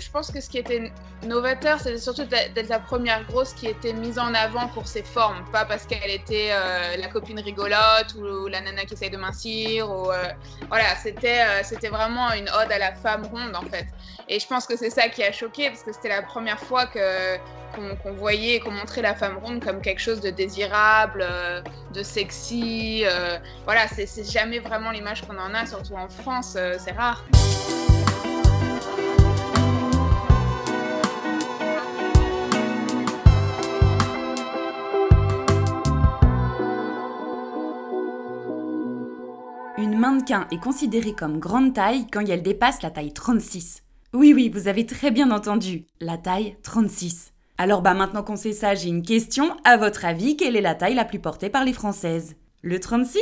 Je pense que ce qui était novateur, c'était surtout d'être la première grosse qui était mise en avant pour ses formes, pas parce qu'elle était euh, la copine rigolote ou, la nana qui essaye de mincir. Euh, voilà, c'était euh, c'était vraiment une ode à la femme ronde en fait. Et je pense que c'est ça qui a choqué parce que c'était la première fois que qu'on voyait et qu'on montrait la femme ronde comme quelque chose de désirable, de sexy. voilà, c'est jamais vraiment l'image qu'on en a, surtout en France, c'est rare. Mannequin est considérée comme grande taille quand elle dépasse la taille 36. Oui, oui, vous avez très bien entendu, la taille 36. Alors bah maintenant qu'on sait ça, j'ai une question. À votre avis, quelle est la taille la plus portée par les Françaises? Le 36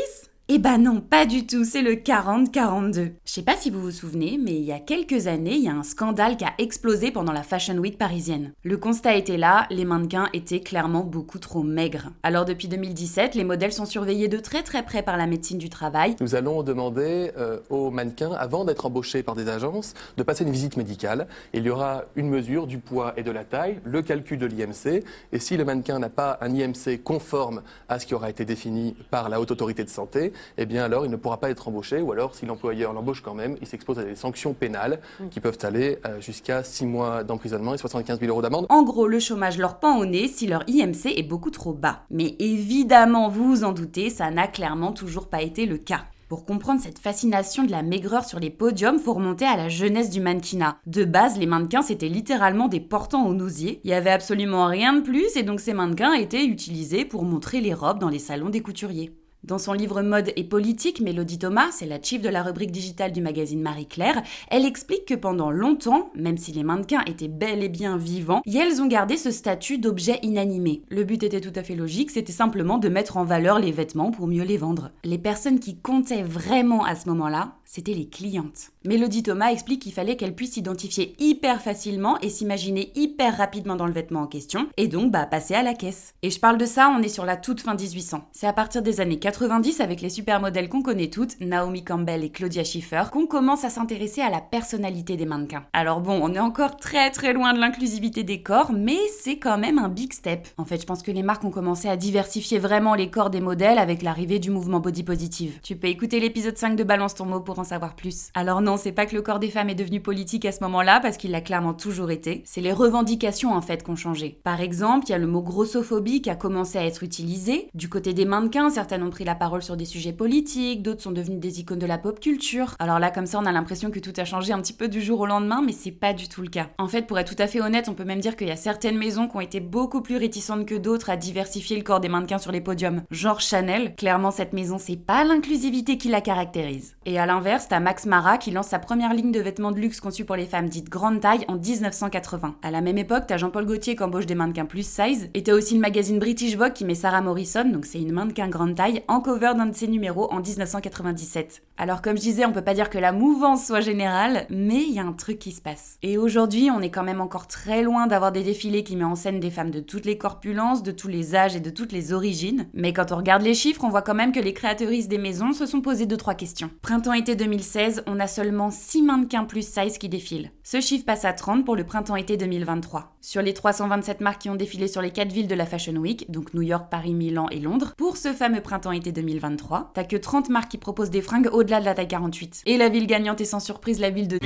eh ben non, pas du tout, c'est le 40-42. Je sais pas si vous vous souvenez, mais il y a quelques années, il y a un scandale qui a explosé pendant la Fashion Week parisienne. Le constat était là, les mannequins étaient clairement beaucoup trop maigres. Alors depuis 2017, les modèles sont surveillés de très très près par la médecine du travail. Nous allons demander euh, aux mannequins, avant d'être embauchés par des agences, de passer une visite médicale. Il y aura une mesure du poids et de la taille, le calcul de l'IMC, et si le mannequin n'a pas un IMC conforme à ce qui aura été défini par la Haute Autorité de Santé, eh bien alors il ne pourra pas être embauché, ou alors si l'employeur l'embauche quand même, il s'expose à des sanctions pénales mm. qui peuvent aller euh, jusqu'à 6 mois d'emprisonnement et 75 000 euros d'amende. En gros, le chômage leur pend au nez si leur IMC est beaucoup trop bas. Mais évidemment, vous vous en doutez, ça n'a clairement toujours pas été le cas. Pour comprendre cette fascination de la maigreur sur les podiums, faut remonter à la jeunesse du mannequinat. De base, les mannequins c'était littéralement des portants aux nausiers. Il y avait absolument rien de plus et donc ces mannequins étaient utilisés pour montrer les robes dans les salons des couturiers. Dans son livre Mode et politique, Mélodie Thomas, c'est la chief de la rubrique digitale du magazine Marie-Claire, elle explique que pendant longtemps, même si les mannequins étaient bel et bien vivants, elles ont gardé ce statut d'objet inanimé. Le but était tout à fait logique, c'était simplement de mettre en valeur les vêtements pour mieux les vendre. Les personnes qui comptaient vraiment à ce moment-là, c'était les clientes. Mélodie Thomas explique qu'il fallait qu'elle puisse s'identifier hyper facilement et s'imaginer hyper rapidement dans le vêtement en question, et donc bah passer à la caisse. Et je parle de ça, on est sur la toute fin 1800. C'est à partir des années 90 avec les supermodèles qu'on connaît toutes, Naomi Campbell et Claudia Schiffer, qu'on commence à s'intéresser à la personnalité des mannequins. Alors bon, on est encore très très loin de l'inclusivité des corps, mais c'est quand même un big step. En fait, je pense que les marques ont commencé à diversifier vraiment les corps des modèles avec l'arrivée du mouvement body positive. Tu peux écouter l'épisode 5 de Balance ton mot pour en savoir plus. Alors non, c'est pas que le corps des femmes est devenu politique à ce moment-là, parce qu'il l'a clairement toujours été. C'est les revendications en fait qui ont changé. Par exemple, il y a le mot grossophobie qui a commencé à être utilisé. Du côté des mannequins, certaines ont la parole sur des sujets politiques, d'autres sont devenues des icônes de la pop culture. Alors là, comme ça, on a l'impression que tout a changé un petit peu du jour au lendemain, mais c'est pas du tout le cas. En fait, pour être tout à fait honnête, on peut même dire qu'il y a certaines maisons qui ont été beaucoup plus réticentes que d'autres à diversifier le corps des mannequins sur les podiums. Genre Chanel, clairement cette maison, c'est pas l'inclusivité qui la caractérise. Et à l'inverse, t'as Max Mara qui lance sa première ligne de vêtements de luxe conçue pour les femmes dites grande taille en 1980. À la même époque, t'as Jean-Paul Gaultier qui embauche des mannequins plus size, et t'as aussi le magazine British Vogue qui met Sarah Morrison, donc c'est une mannequin grande taille, en cover d'un de ses numéros en 1997. Alors comme je disais, on peut pas dire que la mouvance soit générale, mais il y a un truc qui se passe. Et aujourd'hui, on est quand même encore très loin d'avoir des défilés qui mettent en scène des femmes de toutes les corpulences, de tous les âges et de toutes les origines. Mais quand on regarde les chiffres, on voit quand même que les créatrices des maisons se sont posées deux trois questions. Printemps-été 2016, on a seulement 6 mannequins plus size qui défilent. Ce chiffre passe à 30 pour le printemps-été 2023. Sur les 327 marques qui ont défilé sur les 4 villes de la Fashion Week, donc New York, Paris, Milan et Londres, pour ce fameux printemps-été 2023, t'as que 30 marques qui proposent des fringues au-delà de la taille 48. Et la ville gagnante est sans surprise la ville de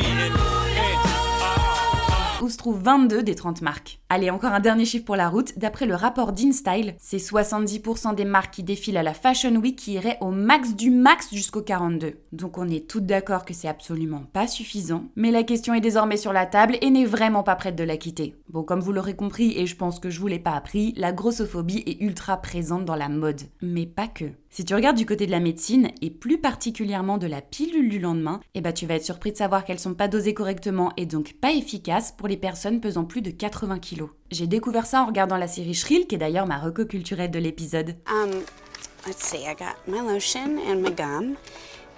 où se trouvent 22 des 30 marques. Allez, encore un dernier chiffre pour la route. D'après le rapport d'InStyle, c'est 70% des marques qui défilent à la Fashion Week qui iraient au max du max jusqu'au 42. Donc on est toutes d'accord que c'est absolument pas suffisant. Mais la question est désormais sur la table et n'est vraiment pas prête de la quitter. Bon, comme vous l'aurez compris, et je pense que je vous l'ai pas appris, la grossophobie est ultra présente dans la mode. Mais pas que. Si tu regardes du côté de la médecine, et plus particulièrement de la pilule du lendemain, eh ben tu vas être surpris de savoir qu'elles sont pas dosées correctement et donc pas efficaces pour les personnes pesant plus de 80 kg. J'ai découvert ça en regardant la série Shrill, qui est d'ailleurs ma reco culturelle de l'épisode. Um, let's see, I got my lotion and my gum.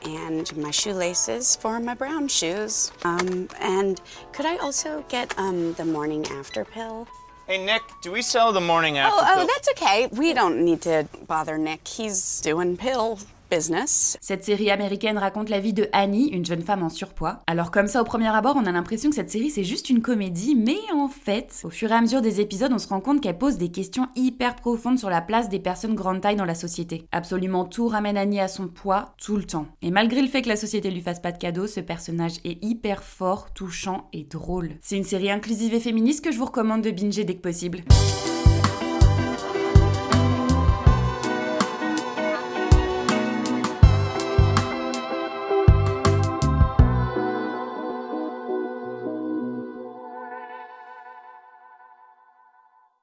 and my shoelaces for my brown shoes. Um, and could I also get um, the morning after pill? Hey, Nick, do we sell the morning after oh, oh, that's okay. We don't need to bother Nick. He's doing pill business. Cette série américaine raconte la vie de Annie, une jeune femme en surpoids. Alors comme ça au premier abord, on a l'impression que cette série c'est juste une comédie, mais en fait, au fur et à mesure des épisodes, on se rend compte qu'elle pose des questions hyper profondes sur la place des personnes grande taille dans la société. Absolument tout ramène Annie à son poids tout le temps. Et malgré le fait que la société lui fasse pas de cadeaux, ce personnage est hyper fort, touchant et drôle. C'est une série inclusive et féministe que je vous recommande de binger dès que possible.